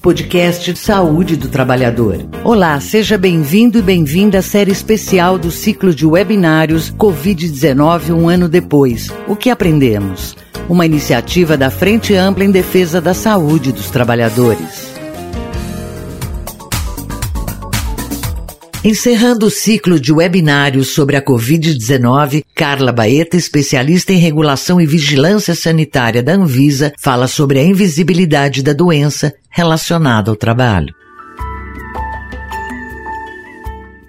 podcast Saúde do Trabalhador. Olá, seja bem-vindo e bem-vinda à série especial do ciclo de webinários Covid-19 um ano depois. O que aprendemos? Uma iniciativa da Frente Ampla em Defesa da Saúde dos Trabalhadores. Encerrando o ciclo de webinários sobre a Covid-19, Carla Baeta, especialista em regulação e vigilância sanitária da Anvisa, fala sobre a invisibilidade da doença relacionada ao trabalho.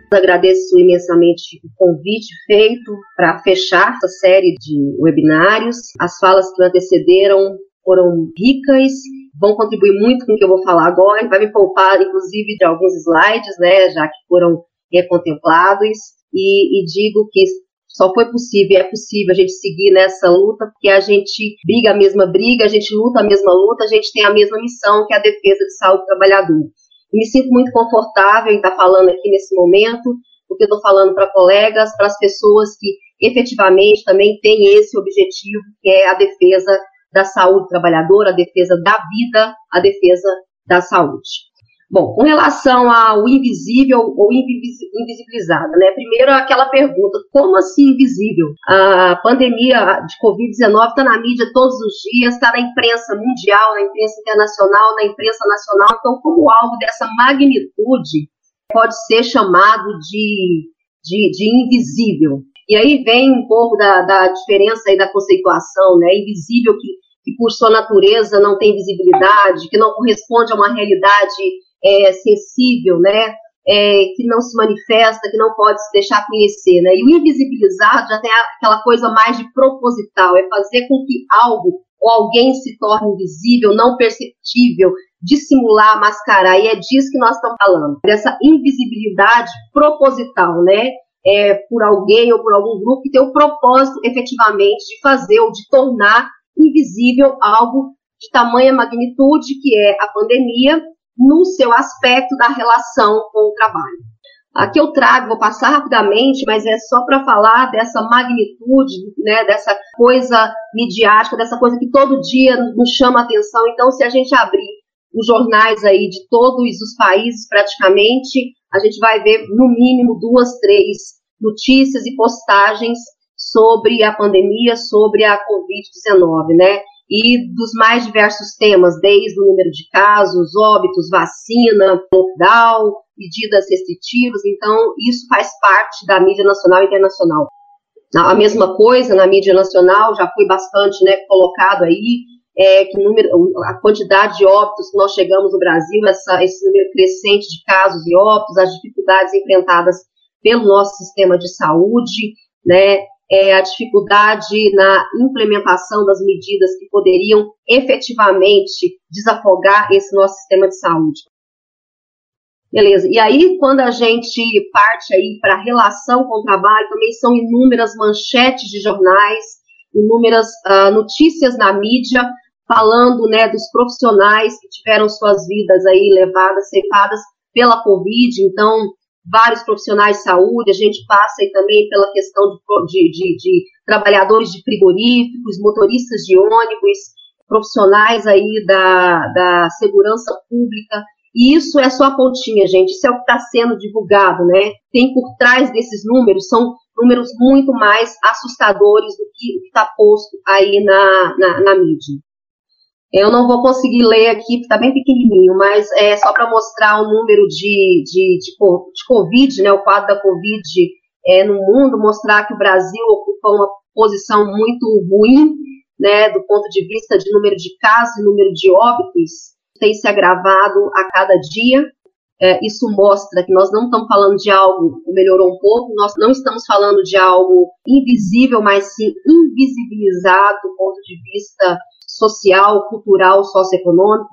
Agradeço imensamente o convite feito para fechar essa série de webinários. As falas que antecederam foram ricas vão contribuir muito com o que eu vou falar agora, vai me poupar, inclusive, de alguns slides, né, já que foram é, contemplados, e, e digo que só foi possível, é possível a gente seguir nessa luta, porque a gente briga a mesma briga, a gente luta a mesma luta, a gente tem a mesma missão, que é a defesa de saúde do trabalhador. E me sinto muito confortável em estar falando aqui nesse momento, porque eu estou falando para colegas, para as pessoas que efetivamente também têm esse objetivo, que é a defesa da saúde trabalhadora, a defesa da vida, a defesa da saúde. Bom, com relação ao invisível ou invisibilizado, né? Primeiro aquela pergunta, como assim invisível? A pandemia de Covid-19 está na mídia todos os dias, está na imprensa mundial, na imprensa internacional, na imprensa nacional, então como algo dessa magnitude pode ser chamado de, de, de invisível? E aí vem um pouco da, da diferença aí da conceituação, né? Invisível que, que por sua natureza não tem visibilidade, que não corresponde a uma realidade é, sensível, né? É, que não se manifesta, que não pode se deixar conhecer, né? E o invisibilizado já tem aquela coisa mais de proposital, é fazer com que algo ou alguém se torne invisível, não perceptível, dissimular, mascarar, e é disso que nós estamos falando, dessa invisibilidade proposital, né? É, por alguém ou por algum grupo que tem o propósito efetivamente de fazer ou de tornar invisível algo de tamanha magnitude que é a pandemia no seu aspecto da relação com o trabalho. Aqui eu trago, vou passar rapidamente, mas é só para falar dessa magnitude, né, dessa coisa midiática, dessa coisa que todo dia nos chama atenção. Então, se a gente abrir os jornais aí de todos os países, praticamente, a gente vai ver no mínimo duas, três notícias e postagens sobre a pandemia, sobre a Covid-19, né? E dos mais diversos temas, desde o número de casos, óbitos, vacina, lockdown, medidas restritivas. Então, isso faz parte da mídia nacional e internacional. A mesma coisa na mídia nacional já foi bastante né, colocado aí, é, que número, a quantidade de óbitos que nós chegamos no Brasil, essa, esse número crescente de casos e óbitos, as dificuldades enfrentadas pelo nosso sistema de saúde, né, é, a dificuldade na implementação das medidas que poderiam efetivamente desafogar esse nosso sistema de saúde. Beleza. E aí, quando a gente parte aí para a relação com o trabalho, também são inúmeras manchetes de jornais, inúmeras uh, notícias na mídia falando, né, dos profissionais que tiveram suas vidas aí levadas, ceifadas pela Covid. Então, vários profissionais de saúde, a gente passa aí também pela questão de, de, de trabalhadores de frigoríficos, motoristas de ônibus, profissionais aí da, da segurança pública, e isso é só a pontinha, gente, isso é o que está sendo divulgado, né? Tem por trás desses números, são números muito mais assustadores do que que está posto aí na, na, na mídia. Eu não vou conseguir ler aqui, porque está bem pequenininho, mas é só para mostrar o número de, de, de, de, Covid, né, o quadro da Covid é, no mundo, mostrar que o Brasil ocupa uma posição muito ruim, né, do ponto de vista de número de casos e número de óbitos, tem se agravado a cada dia. É, isso mostra que nós não estamos falando de algo que melhorou um pouco, nós não estamos falando de algo invisível, mas sim invisibilizado do ponto de vista social, cultural, socioeconômico.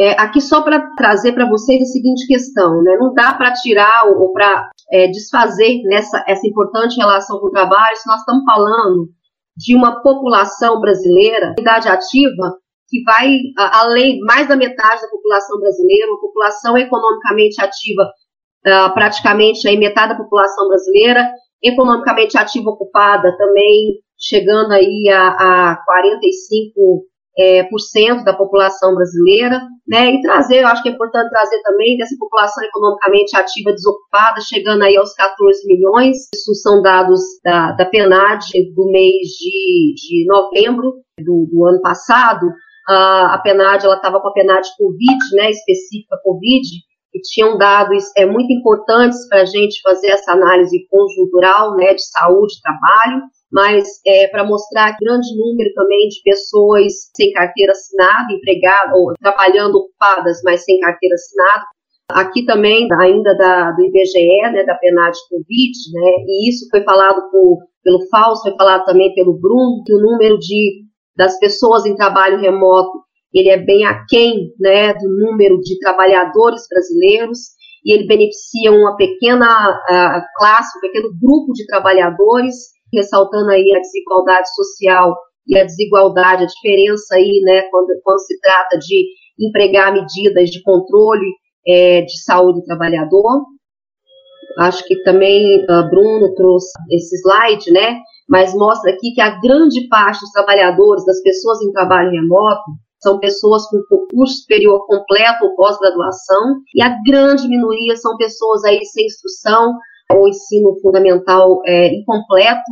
É, aqui só para trazer para vocês a seguinte questão, né? Não dá para tirar ou, ou para é, desfazer nessa essa importante relação com o trabalho se nós estamos falando de uma população brasileira, idade ativa, que vai além mais da metade da população brasileira, uma população economicamente ativa, uh, praticamente aí metade da população brasileira, economicamente ativa ocupada também chegando aí a, a 45 é, por cento da população brasileira, né, e trazer, eu acho que é importante trazer também dessa população economicamente ativa desocupada, chegando aí aos 14 milhões, isso são dados da, da PNAD do mês de, de novembro do, do ano passado, a PNAD, ela estava com a PNAD Covid, né, específica Covid, e tinham dados é, muito importantes para a gente fazer essa análise conjuntural, né, de saúde, trabalho, mas é, para mostrar grande número também de pessoas sem carteira assinada, empregadas ou trabalhando ocupadas, mas sem carteira assinada. Aqui também, ainda da, do IBGE, né, da PNAD Covid, né, e isso foi falado por, pelo Fausto, foi falado também pelo Bruno, que o número de, das pessoas em trabalho remoto, ele é bem aquém, né, do número de trabalhadores brasileiros, e ele beneficia uma pequena uh, classe, um pequeno grupo de trabalhadores, ressaltando aí a desigualdade social e a desigualdade, a diferença aí, né, quando, quando se trata de empregar medidas de controle é, de saúde do trabalhador. Acho que também uh, Bruno trouxe esse slide, né, mas mostra aqui que a grande parte dos trabalhadores, das pessoas em trabalho remoto, são pessoas com curso superior completo ou pós-graduação, e a grande minoria são pessoas aí sem instrução, ou ensino fundamental é, incompleto,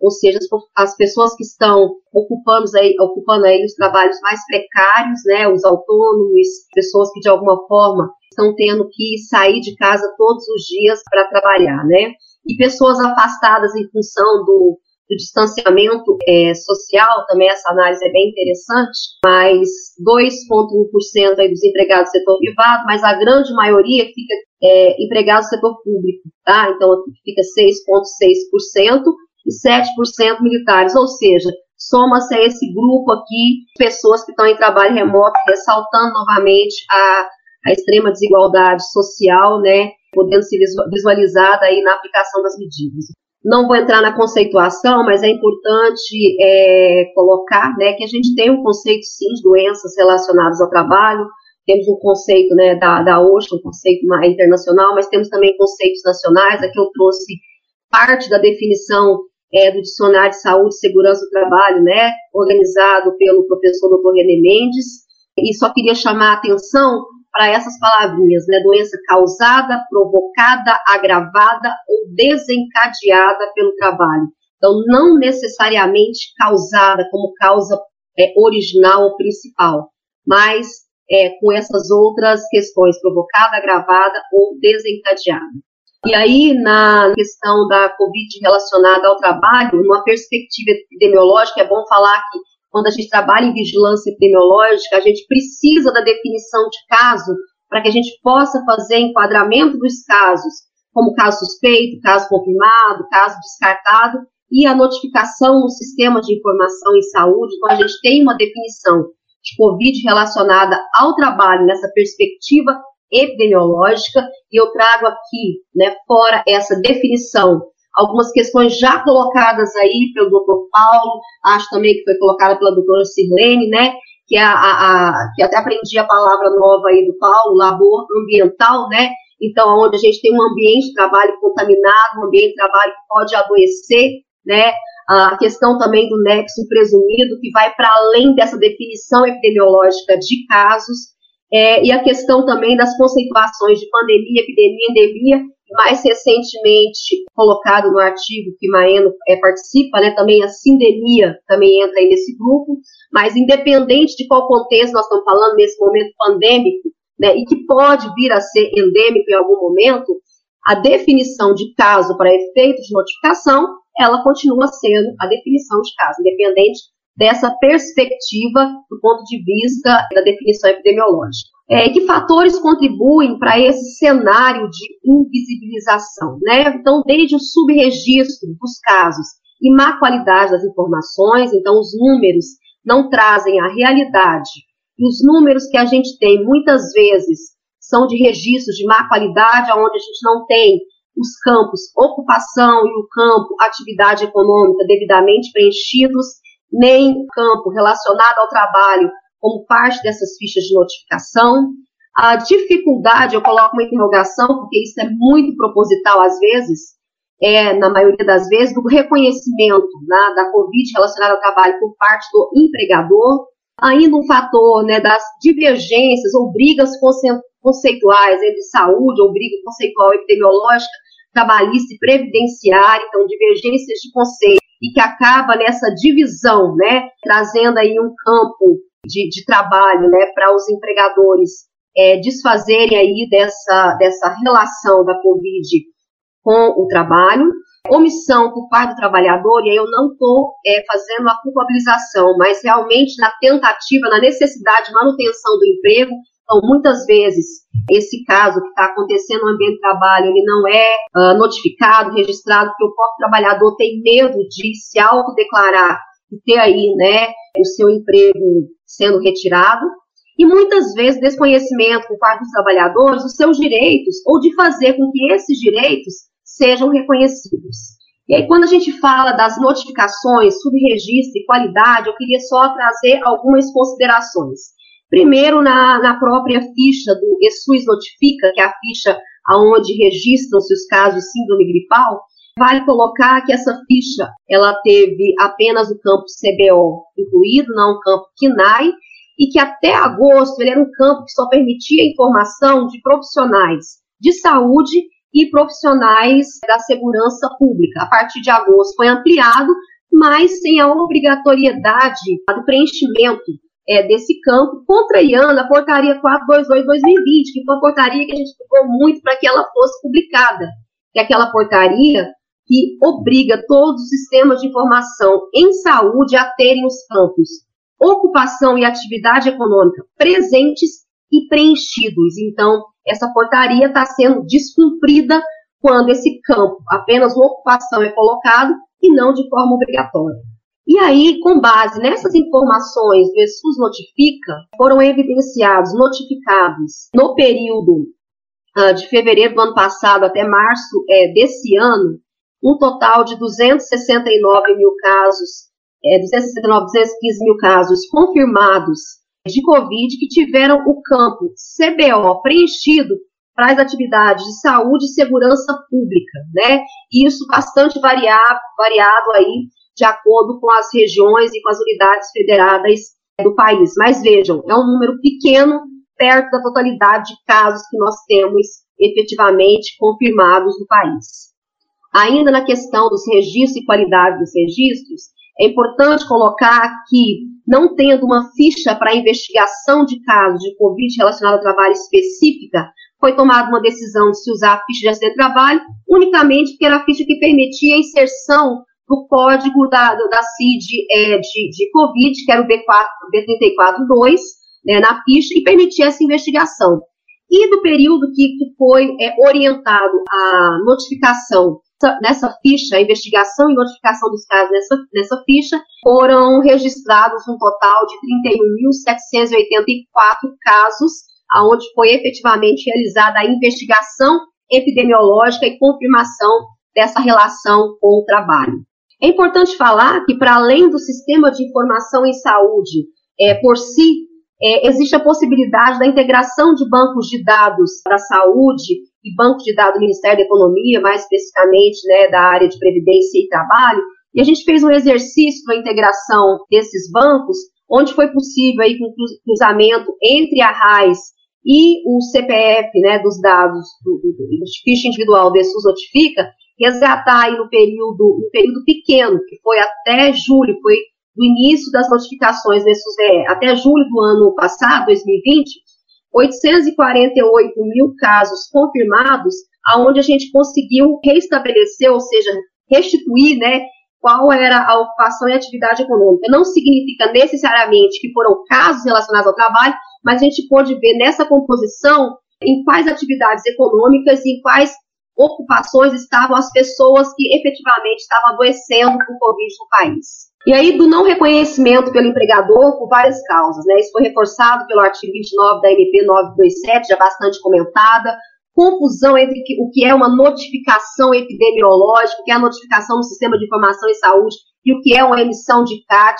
ou seja, as, as, pessoas que estão ocupando aí, ocupando aí os trabalhos mais precários, né, os autônomos, pessoas que de alguma forma estão tendo que sair de casa todos os dias para trabalhar, né, e pessoas afastadas em função do, do distanciamento é, social, também essa análise é bem interessante, mas 2,1% aí dos empregados do setor privado, mas a grande maioria fica é, empregado do setor público, tá? Então fica 6,6% e 7% militares, ou seja, soma-se a esse grupo aqui, pessoas que estão em trabalho remoto, ressaltando novamente a, a extrema desigualdade social, né, podendo ser visualizada aí na aplicação das medidas. Não vou entrar na conceituação, mas é importante é, colocar né, que a gente tem um conceito, sim, de doenças relacionadas ao trabalho, temos um conceito né, da, da OSHA, um conceito internacional, mas temos também conceitos nacionais. Aqui eu trouxe parte da definição é, do Dicionário de Saúde e Segurança do Trabalho, né, organizado pelo professor Dr. René Mendes, e só queria chamar a atenção para essas palavrinhas, né? Doença causada, provocada, agravada ou desencadeada pelo trabalho. Então, não necessariamente causada como causa é, original ou principal, mas é, com essas outras questões, provocada, agravada ou desencadeada. E aí, na questão da Covid relacionada ao trabalho, numa perspectiva epidemiológica, é bom falar que quando a gente trabalha em vigilância epidemiológica, a gente precisa da definição de caso para que a gente possa fazer enquadramento dos casos, como caso suspeito, caso confirmado, caso descartado, e a notificação no sistema de informação em saúde. Então, a gente tem uma definição de Covid relacionada ao trabalho nessa perspectiva epidemiológica, e eu trago aqui, né, fora essa definição algumas questões já colocadas aí pelo doutor Paulo, acho também que foi colocada pela doutora Sirlene, né, que, é a, a, a, que até aprendi a palavra nova aí do Paulo, labor ambiental, né, então onde a gente tem um ambiente de trabalho contaminado, um ambiente de trabalho que pode adoecer, né, a questão também do nexo presumido, que vai para além dessa definição epidemiológica de casos, é, e a questão também das conceituações de pandemia, epidemia, endemia, mais recentemente colocado no artigo que Maeno é, participa, né, também a sindemia também entra aí nesse grupo, mas independente de qual contexto nós estamos falando nesse momento pandêmico, né, e que pode vir a ser endêmico em algum momento, a definição de caso para efeito de notificação, ela continua sendo a definição de caso, independente dessa perspectiva do ponto de vista da definição epidemiológica. É, que fatores contribuem para esse cenário de invisibilização? Né? Então, desde o subregistro dos casos e má qualidade das informações, então os números não trazem a realidade. E os números que a gente tem, muitas vezes, são de registros de má qualidade, onde a gente não tem os campos ocupação e o campo atividade econômica devidamente preenchidos, nem campo relacionado ao trabalho como parte dessas fichas de notificação. A dificuldade, eu coloco uma interrogação, porque isso é muito proposital às vezes, é, na maioria das vezes, do reconhecimento né, da Covid relacionada ao trabalho por parte do empregador. Ainda um fator né, das divergências ou brigas conceituais entre saúde ou briga conceitual epidemiológica, trabalhista e previdenciária, então divergências de conceito e que acaba nessa divisão, né, trazendo aí um campo de, de trabalho, né, para os empregadores é, desfazerem aí dessa, dessa relação da Covid com o trabalho, omissão por parte do trabalhador, e aí eu não estou é, fazendo a culpabilização, mas realmente na tentativa, na necessidade de manutenção do emprego, então, muitas vezes, esse caso que está acontecendo no ambiente de trabalho, ele não é uh, notificado, registrado, porque o próprio trabalhador tem medo de se autodeclarar e ter aí, né, o seu emprego sendo retirado. E muitas vezes desconhecimento por parte dos trabalhadores dos seus direitos ou de fazer com que esses direitos sejam reconhecidos. E aí, quando a gente fala das notificações, subregistro e qualidade, eu queria só trazer algumas considerações. Primeiro, na, na própria ficha do ESUS Notifica, que é a ficha onde registram-se os casos de síndrome gripal, vale colocar que essa ficha ela teve apenas o campo CBO incluído, não o campo KINAI, e que até agosto ele era um campo que só permitia informação de profissionais de saúde e profissionais da segurança pública. A partir de agosto foi ampliado, mas sem a obrigatoriedade do preenchimento é, desse campo, contrariando a portaria 422-2020, que foi uma portaria que a gente ficou muito para que ela fosse publicada, que aquela portaria que obriga todos os sistemas de informação em saúde a terem os campos ocupação e atividade econômica presentes e preenchidos. Então, essa portaria está sendo descumprida quando esse campo, apenas ocupação, é colocado e não de forma obrigatória. E aí, com base nessas informações do ESUS Notifica, foram evidenciados, notificados, no período uh, de fevereiro do ano passado até março é, desse ano, um total de 269 mil casos, é, 269, 215 mil casos confirmados de Covid que tiveram o campo CBO preenchido para as atividades de saúde e segurança pública, né? Isso bastante variado, variado aí de acordo com as regiões e com as unidades federadas do país. Mas vejam, é um número pequeno perto da totalidade de casos que nós temos efetivamente confirmados no país. Ainda na questão dos registros e qualidade dos registros, é importante colocar que, não tendo uma ficha para investigação de casos de Covid relacionado ao trabalho específica, foi tomada uma decisão de se usar a ficha de acidente de trabalho unicamente porque era a ficha que permitia a inserção do código da, da CID é, de, de Covid, que era o B4, B342, né, na ficha, e permitia essa investigação. E do período que, que foi é, orientado a notificação nessa ficha, a investigação e notificação dos casos nessa, nessa ficha, foram registrados um total de 31.784 casos, aonde foi efetivamente realizada a investigação epidemiológica e confirmação dessa relação com o trabalho. É importante falar que, para além do sistema de informação em saúde é, por si, é, existe a possibilidade da integração de bancos de dados da saúde e bancos de dados do Ministério da Economia, mais especificamente né, da área de Previdência e Trabalho, e a gente fez um exercício da integração desses bancos, onde foi possível aí com cruzamento entre a RAIS e o CPF, né, dos dados do, do, do ficha individual do SUS Notifica, resgatar aí no período, no período pequeno, que foi até julho, foi do início das notificações do SUSE até julho do ano passado, 2020, 848 mil casos confirmados, aonde a gente conseguiu restabelecer, ou seja, restituir, né, qual era a ocupação e atividade econômica. Não significa necessariamente que foram casos relacionados ao trabalho, mas a gente pôde ver nessa composição em quais atividades econômicas e em quais ocupações estavam as pessoas que efetivamente estavam adoecendo por Covid no país. E aí, do não reconhecimento pelo empregador por várias causas, né? Isso foi reforçado pelo artigo 29 da MP 927, já bastante comentada, confusão entre o que é uma notificação epidemiológica, o que é a notificação no sistema de informação e saúde, e o que é uma emissão de CAT,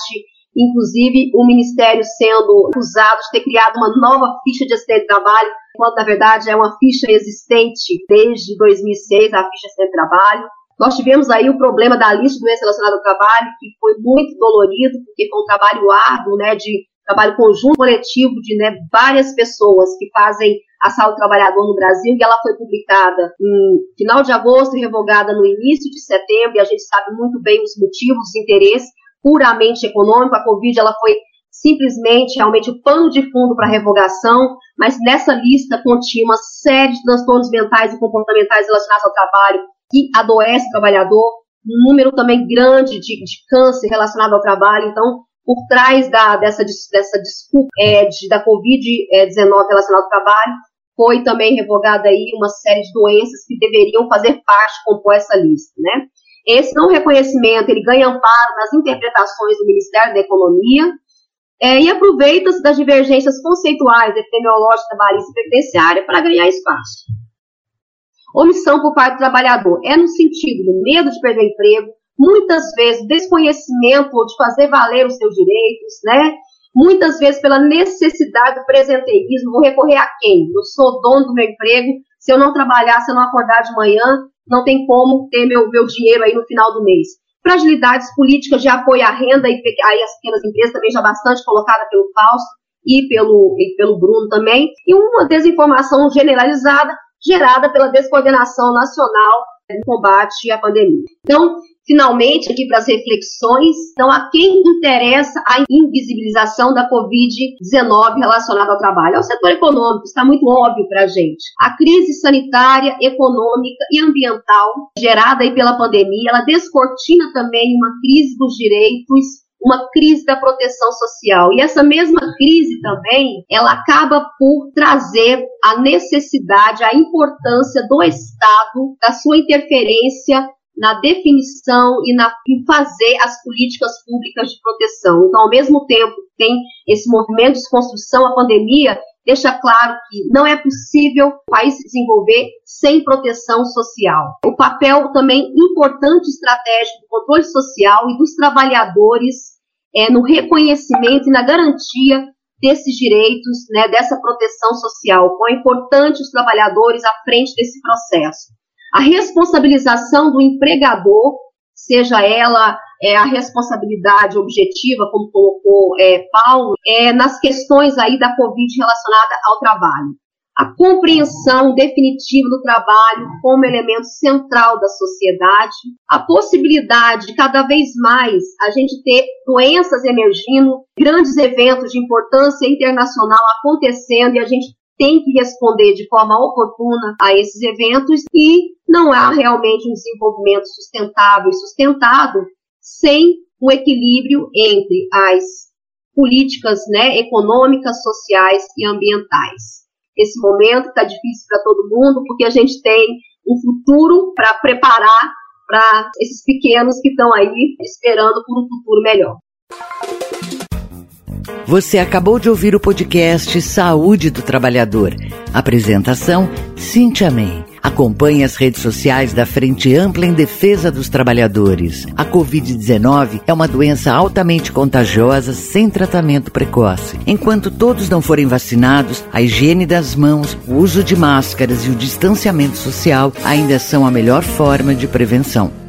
inclusive o Ministério sendo acusado de ter criado uma nova ficha de acidente de trabalho, quando na verdade é uma ficha existente desde 2006, a ficha de acidente de trabalho. Nós tivemos aí o problema da lista de doenças relacionadas ao trabalho, que foi muito dolorido, porque foi um trabalho árduo, né, de trabalho conjunto coletivo de né, várias pessoas que fazem a saúde do trabalhador no Brasil e ela foi publicada em final de agosto e revogada no início de setembro e a gente sabe muito bem os motivos, os interesses puramente econômico. A Covid ela foi simplesmente realmente o pano de fundo para revogação, mas nessa lista continha uma série de transtornos mentais e comportamentais relacionados ao trabalho que adoece o trabalhador, um número também grande de, de câncer relacionado ao trabalho. Então, por trás da, dessa, dessa desculpa é, de, da Covid-19 relacionada ao trabalho, foi também revogada aí uma série de doenças que deveriam fazer parte, compor essa lista, né? Esse não reconhecimento, ele ganha amparo nas interpretações do Ministério da Economia, é, e aproveita-se das divergências conceituais, epidemiológicas, trabalhistas e previdenciária para ganhar espaço. Omissão por parte do trabalhador é no sentido do medo de perder emprego, muitas vezes desconhecimento de fazer valer os seus direitos, né? Muitas vezes pela necessidade do presenteísmo, vou recorrer a quem? Eu sou dono do meu emprego, se eu não trabalhar, se eu não acordar de manhã, não tem como ter meu, meu dinheiro aí no final do mês fragilidades políticas de apoio à renda e aí as pequenas empresas também já bastante colocada pelo Fausto e pelo, e pelo Bruno também, e uma desinformação generalizada gerada pela descoordenação nacional no combate à pandemia. Então, finalmente, aqui para as reflexões, então, a quem interessa a invisibilização da Covid-19 relacionada ao trabalho? Ao setor econômico, está muito óbvio para a gente. A crise sanitária, econômica e ambiental gerada aí pela pandemia, ela descortina também uma crise dos direitos uma crise da proteção social. E essa mesma crise também, ela acaba por trazer a necessidade, a importância do Estado, da sua interferência na definição e na, em fazer as políticas públicas de proteção. Então, ao mesmo tempo tem esse movimento de desconstrução, a pandemia deixa claro que não é possível o país se desenvolver sem proteção social. O papel também importante estratégico do controle social e dos trabalhadores é, no reconhecimento e na garantia desses direitos, né, dessa proteção social. Quão é importante os trabalhadores à frente desse processo. A responsabilização do empregador, seja ela é, a responsabilidade objetiva, como colocou é, Paulo, é, nas questões aí da Covid relacionada ao trabalho. A compreensão definitiva do trabalho como elemento central da sociedade, a possibilidade de cada vez mais a gente ter doenças emergindo, grandes eventos de importância internacional acontecendo e a gente tem que responder de forma oportuna a esses eventos e não há realmente um desenvolvimento sustentável e sustentado sem o equilíbrio entre as políticas né, econômicas, sociais e ambientais. Esse momento está difícil para todo mundo porque a gente tem um futuro para preparar para esses pequenos que estão aí esperando por um futuro melhor. Você acabou de ouvir o podcast Saúde do Trabalhador. Apresentação: Cintia May. Acompanhe as redes sociais da Frente Ampla em Defesa dos Trabalhadores. A Covid-19 é uma doença altamente contagiosa sem tratamento precoce. Enquanto todos não forem vacinados, a higiene das mãos, o uso de máscaras e o distanciamento social ainda são a melhor forma de prevenção.